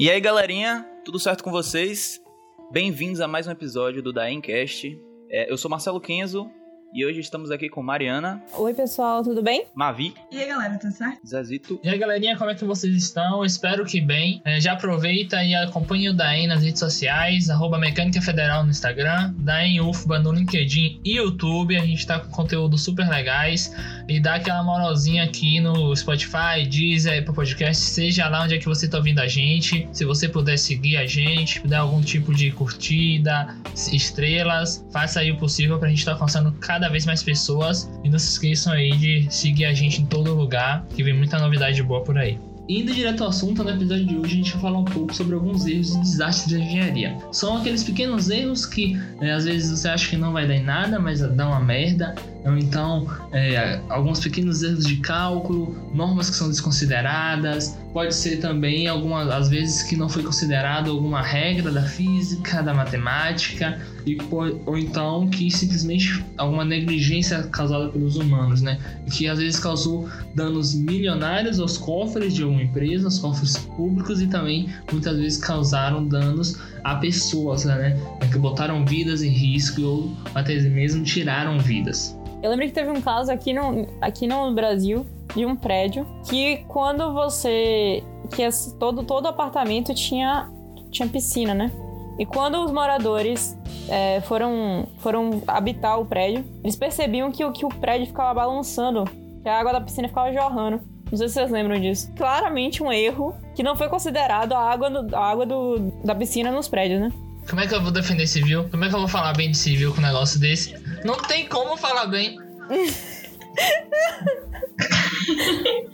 E aí, galerinha, tudo certo com vocês? Bem-vindos a mais um episódio do Daencast. É, eu sou Marcelo Kenzo e hoje estamos aqui com Mariana. Oi, pessoal, tudo bem? Mavi. E aí, galera, tudo certo? Zezito. E aí, galerinha, como é que vocês estão? Espero que bem. É, já aproveita e acompanha o Daen nas redes sociais, arroba Mecânica Federal no Instagram, Daen UFBA no LinkedIn e YouTube. A gente tá com conteúdo super legais. E dá aquela moralzinha aqui no Spotify, Deezer, Apple Podcast, seja lá onde é que você tá ouvindo a gente. Se você puder seguir a gente, dar algum tipo de curtida, estrelas, faça aí o possível pra gente estar tá alcançando cada vez mais pessoas. E não se esqueçam aí de seguir a gente em todo lugar, que vem muita novidade boa por aí. Indo direto ao assunto, no episódio de hoje a gente vai falar um pouco sobre alguns erros e desastres da engenharia. São aqueles pequenos erros que né, às vezes você acha que não vai dar em nada, mas dá uma merda. Ou então, é, alguns pequenos erros de cálculo, normas que são desconsideradas. Pode ser também, algumas às vezes, que não foi considerado alguma regra da física, da matemática, e, ou então que simplesmente alguma negligência causada pelos humanos, né? Que às vezes causou danos milionários aos cofres de uma empresa, aos cofres públicos, e também muitas vezes causaram danos a pessoas, né? Que botaram vidas em risco ou até mesmo tiraram vidas. Eu lembro que teve um caso aqui no, aqui no Brasil de um prédio que quando você. que todo, todo apartamento tinha, tinha piscina, né? E quando os moradores é, foram, foram habitar o prédio, eles percebiam que, que o prédio ficava balançando, que a água da piscina ficava jorrando. Não sei se vocês lembram disso. Claramente um erro que não foi considerado a água, a água do, da piscina nos prédios, né? Como é que eu vou defender civil? Como é que eu vou falar bem de civil com um negócio desse? Não tem como falar bem.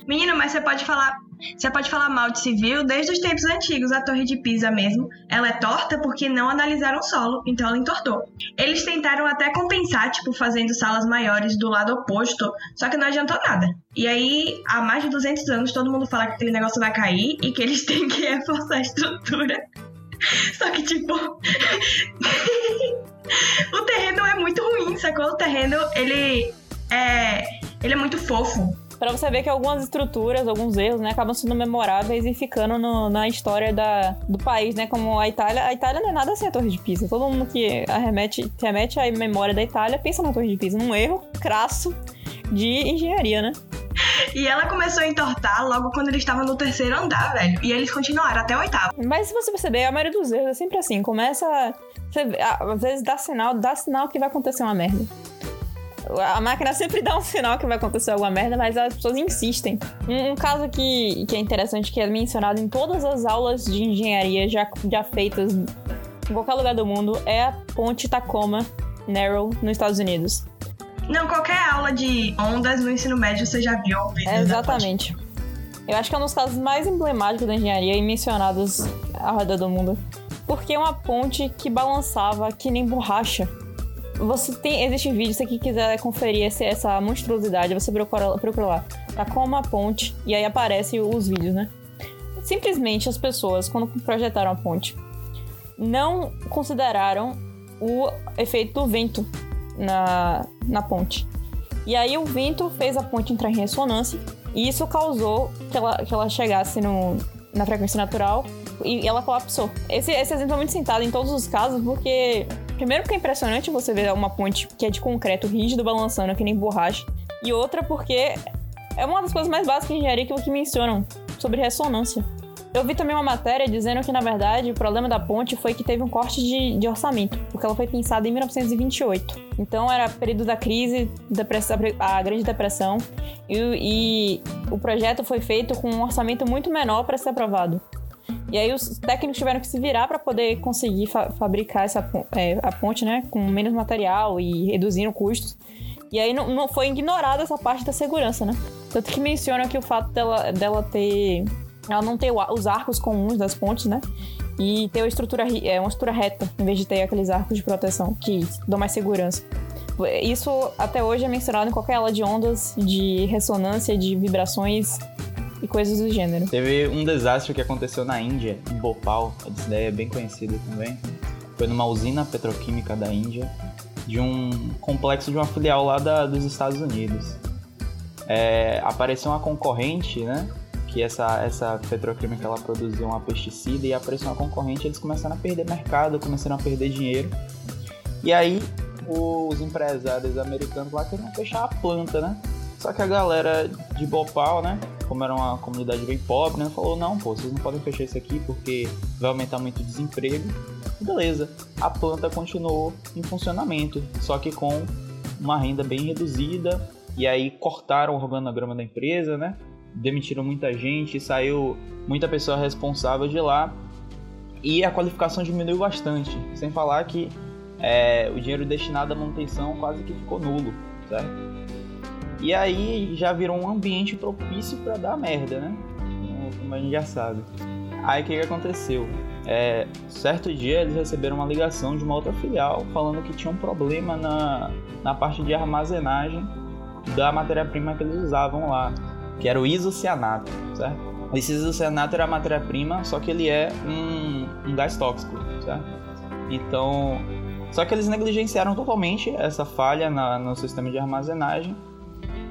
Menino, mas você pode falar. Você pode falar mal de civil desde os tempos antigos, a Torre de Pisa mesmo. Ela é torta porque não analisaram o solo, então ela entortou. Eles tentaram até compensar, tipo, fazendo salas maiores do lado oposto, só que não adiantou nada. E aí, há mais de 200 anos, todo mundo fala que aquele negócio vai cair e que eles têm que reforçar a estrutura. Só que, tipo. o terreno é muito ruim, sacou? O terreno, ele é. Ele é muito fofo. Pra você ver que algumas estruturas, alguns erros, né, acabam sendo memoráveis e ficando no, na história da, do país, né? Como a Itália. A Itália não é nada sem a Torre de Pisa. Todo mundo que remete, remete à memória da Itália pensa na Torre de Pisa, num erro crasso de engenharia, né? E ela começou a entortar logo quando eles estavam no terceiro andar, velho. E eles continuaram até o oitavo. Mas se você perceber, a maioria dos erros é sempre assim. Começa. Você, às vezes dá sinal, dá sinal que vai acontecer uma merda. A máquina sempre dá um sinal que vai acontecer alguma merda, mas as pessoas insistem. Um, um, caso que, que é interessante, que é mencionado em todas as aulas de engenharia já, já feitas em qualquer lugar do mundo, é a ponte Tacoma Narrow nos Estados Unidos. Não, qualquer aula de ondas no ensino médio você já viu. É, exatamente. Eu acho que é um dos casos mais emblemáticos da engenharia e mencionados ao redor do mundo. Porque é uma ponte que balançava que nem borracha. Você tem. Existe um vídeo, se você quiser conferir esse, essa monstruosidade, você procura, procura lá. Tá como uma ponte, e aí aparecem os vídeos, né? Simplesmente as pessoas, quando projetaram a ponte, não consideraram o efeito do vento na, na ponte. E aí o vento fez a ponte entrar em ressonância e isso causou que ela, que ela chegasse no, na frequência natural e ela colapsou. Esse, esse exemplo é muito sentado em todos os casos porque, primeiro, porque é impressionante você ver uma ponte que é de concreto rígido balançando que nem borracha, e outra porque é uma das coisas mais básicas de engenharia que, que mencionam sobre ressonância. Eu vi também uma matéria dizendo que, na verdade, o problema da ponte foi que teve um corte de, de orçamento, porque ela foi pensada em 1928. Então, era período da crise, depressão, a Grande Depressão, e, e o projeto foi feito com um orçamento muito menor para ser aprovado. E aí os técnicos tiveram que se virar para poder conseguir fa fabricar essa é, a ponte, né, com menos material e reduzindo custos. E aí não, não foi ignorada essa parte da segurança, né? Tanto que menciona que o fato dela, dela ter ela não ter os arcos comuns das pontes, né? E ter uma estrutura, é, uma estrutura reta, em vez de ter aqueles arcos de proteção que dão mais segurança. Isso até hoje é mencionado em qualquer aula de ondas, de ressonância, de vibrações e coisas do gênero. Teve um desastre que aconteceu na Índia, em Bhopal, essa ideia é bem conhecida também. Foi numa usina petroquímica da Índia, de um complexo de uma filial lá da, dos Estados Unidos. É, apareceu uma concorrente, né? Que essa, essa petroquímica ela produzia uma pesticida e apareceu uma concorrente, eles começaram a perder mercado, começaram a perder dinheiro. E aí os empresários americanos lá queriam fechar a planta, né? Só que a galera de Bhopal, né, como era uma comunidade bem pobre, né, falou, não, pô, vocês não podem fechar isso aqui porque vai aumentar muito o desemprego. beleza, a planta continuou em funcionamento, só que com uma renda bem reduzida, e aí cortaram o organograma da empresa, né, demitiram muita gente, saiu muita pessoa responsável de lá, e a qualificação diminuiu bastante, sem falar que é, o dinheiro destinado à manutenção quase que ficou nulo, certo? E aí já virou um ambiente propício para dar merda, né? Como a gente já sabe. Aí o que, que aconteceu? É, certo dia eles receberam uma ligação de uma outra filial falando que tinha um problema na, na parte de armazenagem da matéria-prima que eles usavam lá, que era o isocianato, certo? Esse isocianato era a matéria-prima, só que ele é um, um gás tóxico, certo? Então, só que eles negligenciaram totalmente essa falha na, no sistema de armazenagem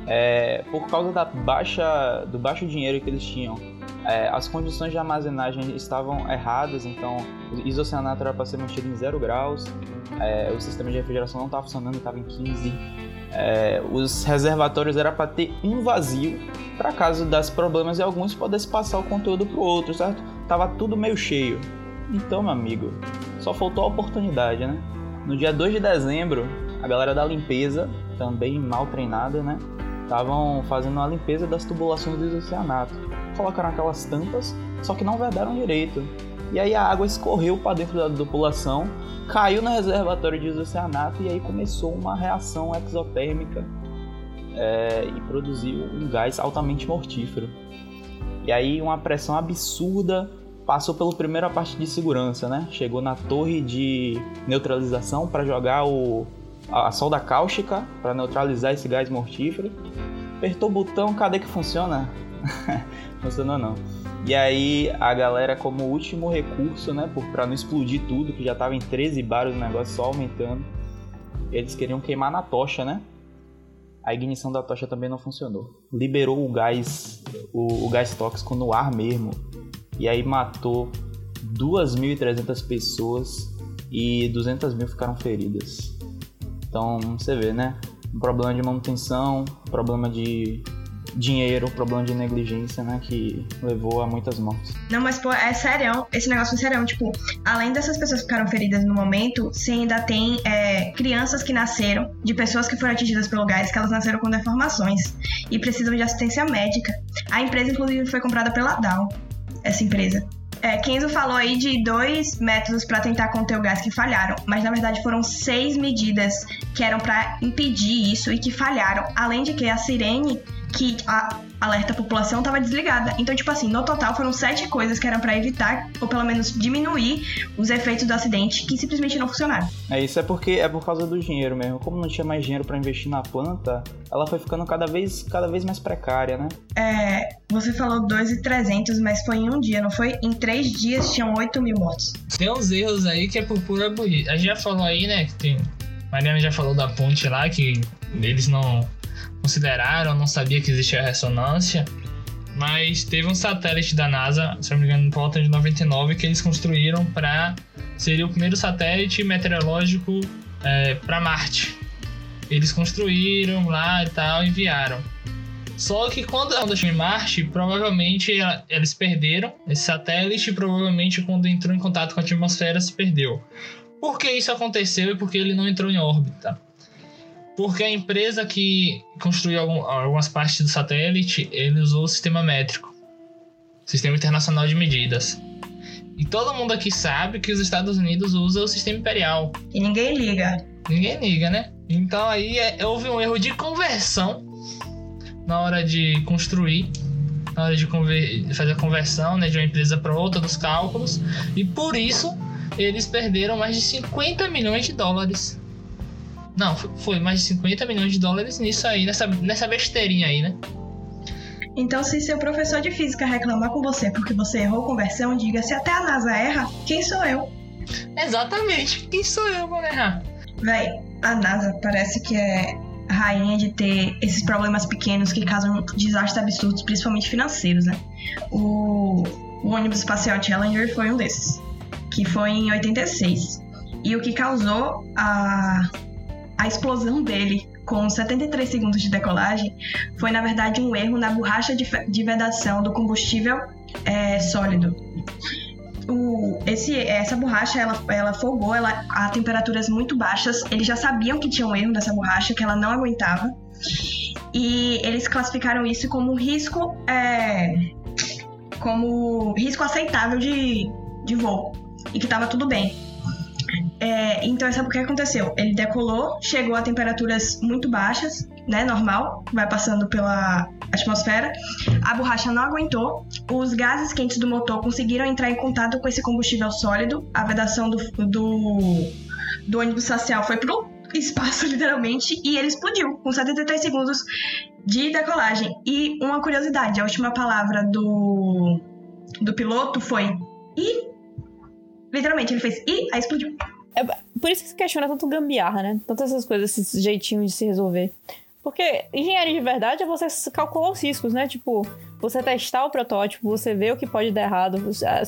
é, por causa da baixa, do baixo dinheiro que eles tinham. É, as condições de armazenagem estavam erradas, então o isocianato era para ser mantido em 0 graus, é, o sistema de refrigeração não estava funcionando, estava em 15. É, os reservatórios era para ter um vazio para caso das problemas e alguns pudesse passar o conteúdo para o outro, certo? Tava tudo meio cheio. Então, meu amigo, só faltou a oportunidade, né? No dia 2 de dezembro, a galera da limpeza, também mal treinada, né? estavam fazendo a limpeza das tubulações do isocianato. Colocaram aquelas tampas, só que não vedaram direito. E aí a água escorreu para dentro da tubulação, caiu no reservatório de isocianato e aí começou uma reação exotérmica é, e produziu um gás altamente mortífero. E aí uma pressão absurda passou pelo primeiro a parte de segurança, né? Chegou na torre de neutralização para jogar o a solda cáustica para neutralizar esse gás mortífero. Apertou o botão, cadê que funciona? Funcionou não. E aí a galera, como último recurso, né, para não explodir tudo, que já tava em 13 bares o negócio só aumentando, eles queriam queimar na tocha, né? A ignição da tocha também não funcionou. Liberou o gás, o, o gás tóxico no ar mesmo. E aí matou 2.300 pessoas e 200 mil ficaram feridas. Então você vê, né? Um problema de manutenção, um problema de dinheiro, problema de negligência, né? Que levou a muitas mortes. Não, mas pô, é sério, esse negócio é sério. Tipo, além dessas pessoas que ficaram feridas no momento, você ainda tem é, crianças que nasceram, de pessoas que foram atingidas pelo gás, que elas nasceram com deformações e precisam de assistência médica. A empresa, inclusive, foi comprada pela Dow, essa empresa. É, Kenzo falou aí de dois métodos para tentar conter o gás que falharam, mas na verdade foram seis medidas que eram para impedir isso e que falharam. Além de que a sirene que a alerta população estava desligada. Então, tipo assim, no total foram sete coisas que eram para evitar ou pelo menos diminuir os efeitos do acidente que simplesmente não funcionaram. É isso é porque é por causa do dinheiro mesmo. Como não tinha mais dinheiro para investir na planta, ela foi ficando cada vez cada vez mais precária, né? É, você falou 2,300, mas foi em um dia, não foi? Em três dias tinham 8 mil mortos. Tem uns erros aí que é por pura burrice. A gente já falou aí, né? Que tem... Mariana já falou da ponte lá, que eles não consideraram, não sabia que existia ressonância. Mas teve um satélite da NASA, se não me engano, por volta de 99, que eles construíram para seria o primeiro satélite meteorológico é, para Marte. Eles construíram lá e tal, enviaram. Só que quando a onda chegou em Marte, provavelmente eles perderam esse satélite provavelmente quando entrou em contato com a atmosfera se perdeu. Por que isso aconteceu e por que ele não entrou em órbita? Porque a empresa que construiu algum, algumas partes do satélite, ele usou o sistema métrico. Sistema Internacional de Medidas. E todo mundo aqui sabe que os Estados Unidos usam o sistema imperial. E ninguém liga. Ninguém liga, né? Então aí é, houve um erro de conversão na hora de construir, na hora de fazer a conversão né, de uma empresa para outra dos cálculos. E por isso eles perderam mais de 50 milhões de dólares não, foi mais de 50 milhões de dólares nisso aí, nessa, nessa besteirinha aí, né? Então, se seu professor de física reclamar com você porque você errou conversão, diga: se até a NASA erra, quem sou eu? Exatamente, quem sou eu pra errar? Véi, a NASA parece que é rainha de ter esses problemas pequenos que causam desastres absurdos, principalmente financeiros, né? O, o ônibus espacial Challenger foi um desses, que foi em 86. E o que causou a, a explosão dele com 73 segundos de decolagem foi, na verdade, um erro na borracha de, de vedação do combustível é, sólido. O, esse, essa borracha ela, ela fogou ela, a temperaturas muito baixas. Eles já sabiam que tinha um erro nessa borracha, que ela não aguentava. E eles classificaram isso como risco é, como risco aceitável de, de voo. E que estava tudo bem. É, então, sabe o que aconteceu? Ele decolou, chegou a temperaturas muito baixas, né? Normal, vai passando pela atmosfera. A borracha não aguentou. Os gases quentes do motor conseguiram entrar em contato com esse combustível sólido. A vedação do, do, do ônibus espacial foi pro espaço, literalmente, e ele explodiu com 73 segundos de decolagem. E uma curiosidade: a última palavra do, do piloto foi e. Literalmente, ele fez e, aí explodiu. É por isso que se questiona tanto gambiarra, né? Tantas essas coisas, esses jeitinhos de se resolver. Porque engenharia de verdade é você calcular os riscos, né? Tipo, você testar o protótipo, você ver o que pode dar errado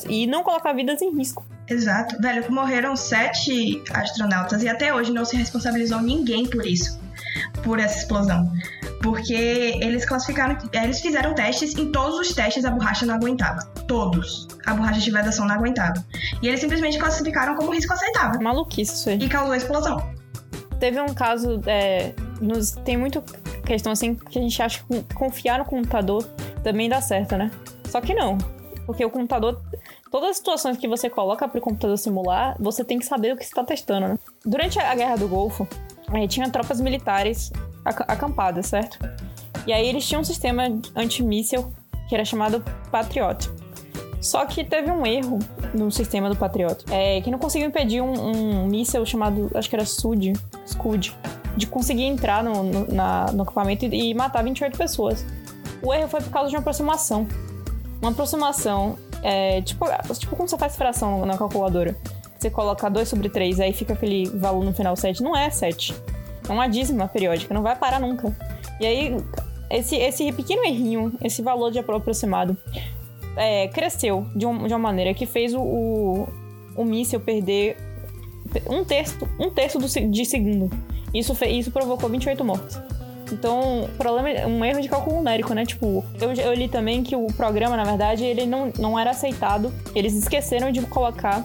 e não colocar vidas em risco. Exato. Velho, morreram sete astronautas e até hoje não se responsabilizou ninguém por isso, por essa explosão. Porque eles classificaram, eles fizeram testes, em todos os testes a borracha não aguentava. Todos. A borracha de vedação não aguentava. E eles simplesmente classificaram como risco aceitável. Maluquice isso aí. E causou a explosão. Teve um caso, é, nos, tem muito questão assim que a gente acha que confiar no computador também dá certo, né? Só que não. Porque o computador, todas as situações que você coloca para o computador simular, você tem que saber o que está testando, né? Durante a Guerra do Golfo, é, tinha tropas militares acampadas, certo? E aí eles tinham um sistema antimíssil que era chamado Patriot. Só que teve um erro no sistema do Patriot, é, que não conseguiu impedir um, um míssil chamado, acho que era SUD, SCUD, de conseguir entrar no, no, na, no acampamento e, e matar 28 pessoas. O erro foi por causa de uma aproximação. Uma aproximação, é, tipo, tipo como você faz fração na calculadora. Você coloca 2 sobre 3, aí fica aquele valor no final 7. Não é 7. É uma dízima periódica, não vai parar nunca. E aí, esse, esse pequeno errinho, esse valor de aproximado, é, cresceu de, um, de, uma maneira que fez o, o, o míssil perder um terço, um terço do, de segundo. Isso, fez, isso provocou 28 mortes. Então, o problema é um erro de cálculo numérico, né? Tipo, eu, eu, li também que o programa, na verdade, ele não, não era aceitado. Eles esqueceram de colocar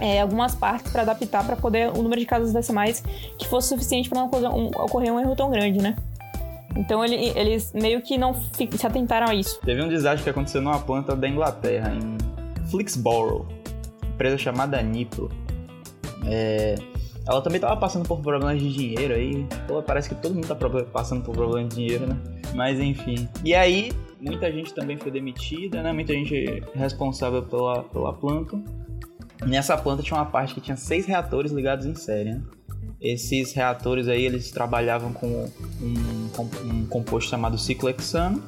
é, algumas partes para adaptar para poder o número de casas decimais que fosse suficiente para não um, ocorrer um erro tão grande, né? Então ele, eles meio que não se atentaram a isso. Teve um desastre que aconteceu numa planta da Inglaterra, em Flixborough, empresa chamada Nipro. É, ela também estava passando por problemas de dinheiro aí. Pô, parece que todo mundo tá passando por problemas de dinheiro, né? Mas enfim. E aí, muita gente também foi demitida, né? Muita gente responsável pela, pela planta. Nessa planta tinha uma parte que tinha seis reatores ligados em série, né? Esses reatores aí, eles trabalhavam com um, um composto chamado ciclo hexano.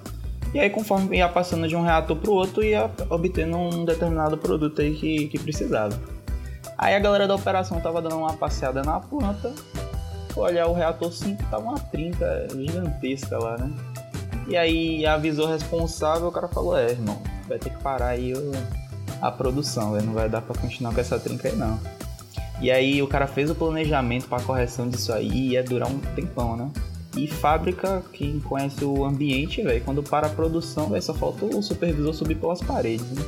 E aí, conforme ia passando de um reator para o outro, ia obtendo um determinado produto aí que, que precisava. Aí a galera da operação tava dando uma passeada na planta, olhar o reator 5 tava uma trinca gigantesca lá, né? E aí avisou o responsável, o cara falou, é, irmão, vai ter que parar aí o, a produção, véio, não vai dar para continuar com essa trinca aí não. E aí o cara fez o planejamento para correção disso aí e ia durar um tempão, né? E fábrica, quem conhece o ambiente, velho, quando para a produção, véio, só falta o supervisor subir pelas paredes, né?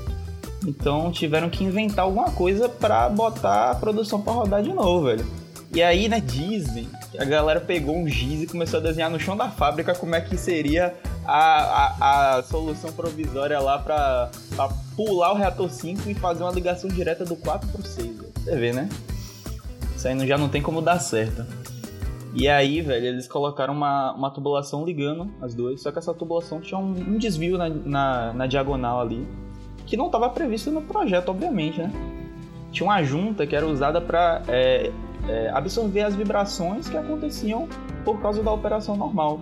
Então tiveram que inventar alguma coisa para botar a produção para rodar de novo, velho. E aí, né, dizem a galera pegou um giz e começou a desenhar no chão da fábrica como é que seria a, a, solução provisória lá para pular o reator 5 e fazer uma ligação direta do 4 pro 6. Você vê, né? Isso aí já não tem como dar certo. E aí, velho, eles colocaram uma, uma tubulação ligando as duas, só que essa tubulação tinha um, um desvio na, na, na, diagonal ali, que não estava previsto no projeto, obviamente, né? Tinha uma junta que era usada para é, é, absorver as vibrações que aconteciam por causa da operação normal.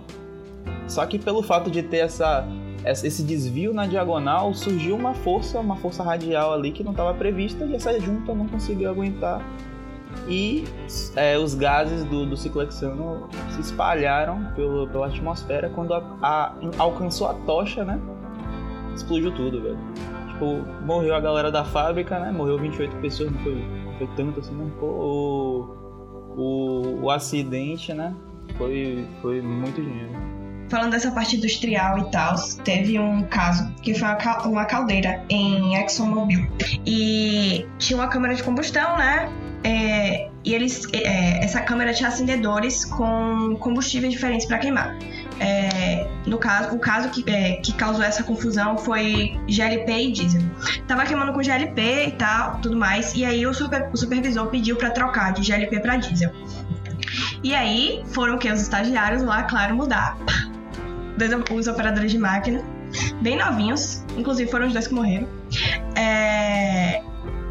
Só que pelo fato de ter essa, esse desvio na diagonal, surgiu uma força, uma força radial ali que não estava prevista e essa junta não conseguiu aguentar e é, os gases do, do se espalharam pelo, pela atmosfera quando a, a, alcançou a tocha, né? Explodiu tudo, velho. Tipo, morreu a galera da fábrica, né? Morreu 28 pessoas, não foi, não foi tanto assim, não. O, o, o acidente, né? Foi, foi muito dinheiro. Falando dessa parte industrial e tal, teve um caso que foi uma caldeira em ExxonMobil. E tinha uma câmara de combustão, né? É, e eles, é, essa câmera tinha acendedores com combustíveis diferentes para queimar. É, no caso, o caso que, é, que causou essa confusão foi GLP e diesel. Tava queimando com GLP e tal, tudo mais. E aí o, super, o supervisor pediu para trocar de GLP para diesel. E aí foram que os estagiários lá, claro, mudar. Dois, os operadores de máquina, bem novinhos, inclusive foram os dois que morreram. É,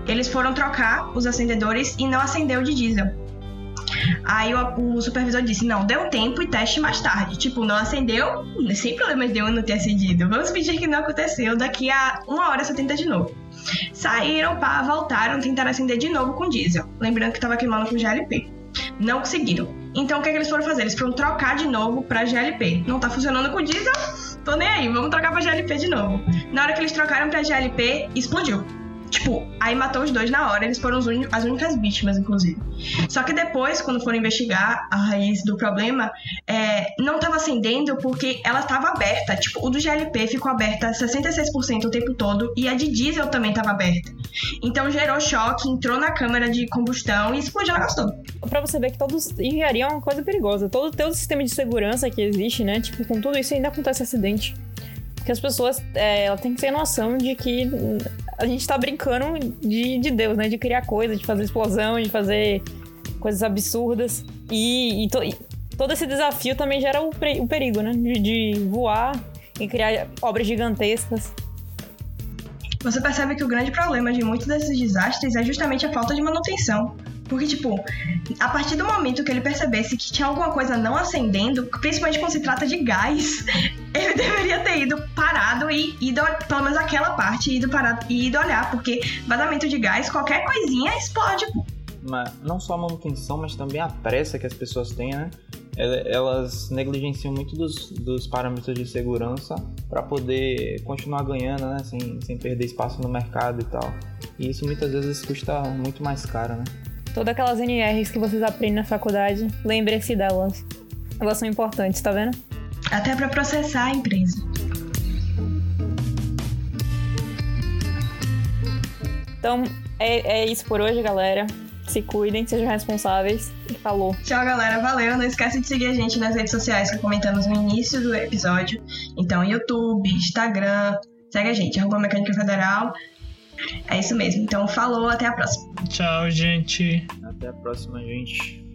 eles foram trocar os acendedores e não acendeu de diesel. Aí o, o, supervisor disse: não, deu tempo e teste mais tarde. Tipo, não acendeu, sem problemas de eu não ter acendido. Vamos fingir que não aconteceu. Daqui a uma hora você tenta de novo. Saíram, pá, voltaram, tentaram acender de novo com diesel. Lembrando que tava queimando com GLP. Não conseguiram. Então o que, é que eles foram fazer? Eles foram trocar de novo pra GLP. Não tá funcionando com diesel? Tô nem aí, vamos trocar pra GLP de novo. Na hora que eles trocaram pra GLP, explodiu. Tipo, aí matou os dois na hora, eles foram as únicas vítimas, inclusive. Só que depois, quando foram investigar a raiz do problema, é, não estava acendendo porque ela estava aberta. Tipo, o do GLP ficou aberta 66% o tempo todo e a de diesel também estava aberta. Então gerou choque, entrou na câmara de combustão e explodiu o negócio todo. Pra você ver que todos engenharia é uma coisa perigosa. Todo, todo o sistema de segurança que existe, né? Tipo, com tudo isso ainda acontece acidente. Porque as pessoas, é, ela que ter noção de que a gente tá brincando de, de Deus, né? De criar coisas, de fazer explosão, de fazer coisas absurdas. E, e, to, e todo esse desafio também gera o, o perigo, né? De, de voar e criar obras gigantescas. Você percebe que o grande problema de muitos desses desastres é justamente a falta de manutenção. Porque, tipo, a partir do momento que ele percebesse que tinha alguma coisa não acendendo, principalmente quando se trata de gás, ele deveria ter ido parado e ido, pelo menos aquela parte, ido parado e ido olhar, porque vazamento de gás, qualquer coisinha explode. Mas não só a manutenção, mas também a pressa que as pessoas têm, né? Elas negligenciam muito dos, dos parâmetros de segurança para poder continuar ganhando, né? Sem, sem perder espaço no mercado e tal. E isso muitas vezes custa muito mais caro, né? Todas aquelas NRs que vocês aprendem na faculdade, lembre-se delas. Elas são importantes, tá vendo? Até para processar a empresa. Então, é, é isso por hoje, galera. Se cuidem, sejam responsáveis. E falou. Tchau, galera. Valeu. Não esquece de seguir a gente nas redes sociais que comentamos no início do episódio. Então, YouTube, Instagram. Segue a gente, arroba Mecânica Federal. É isso mesmo. Então, falou, até a próxima. Tchau, gente. Até a próxima, gente.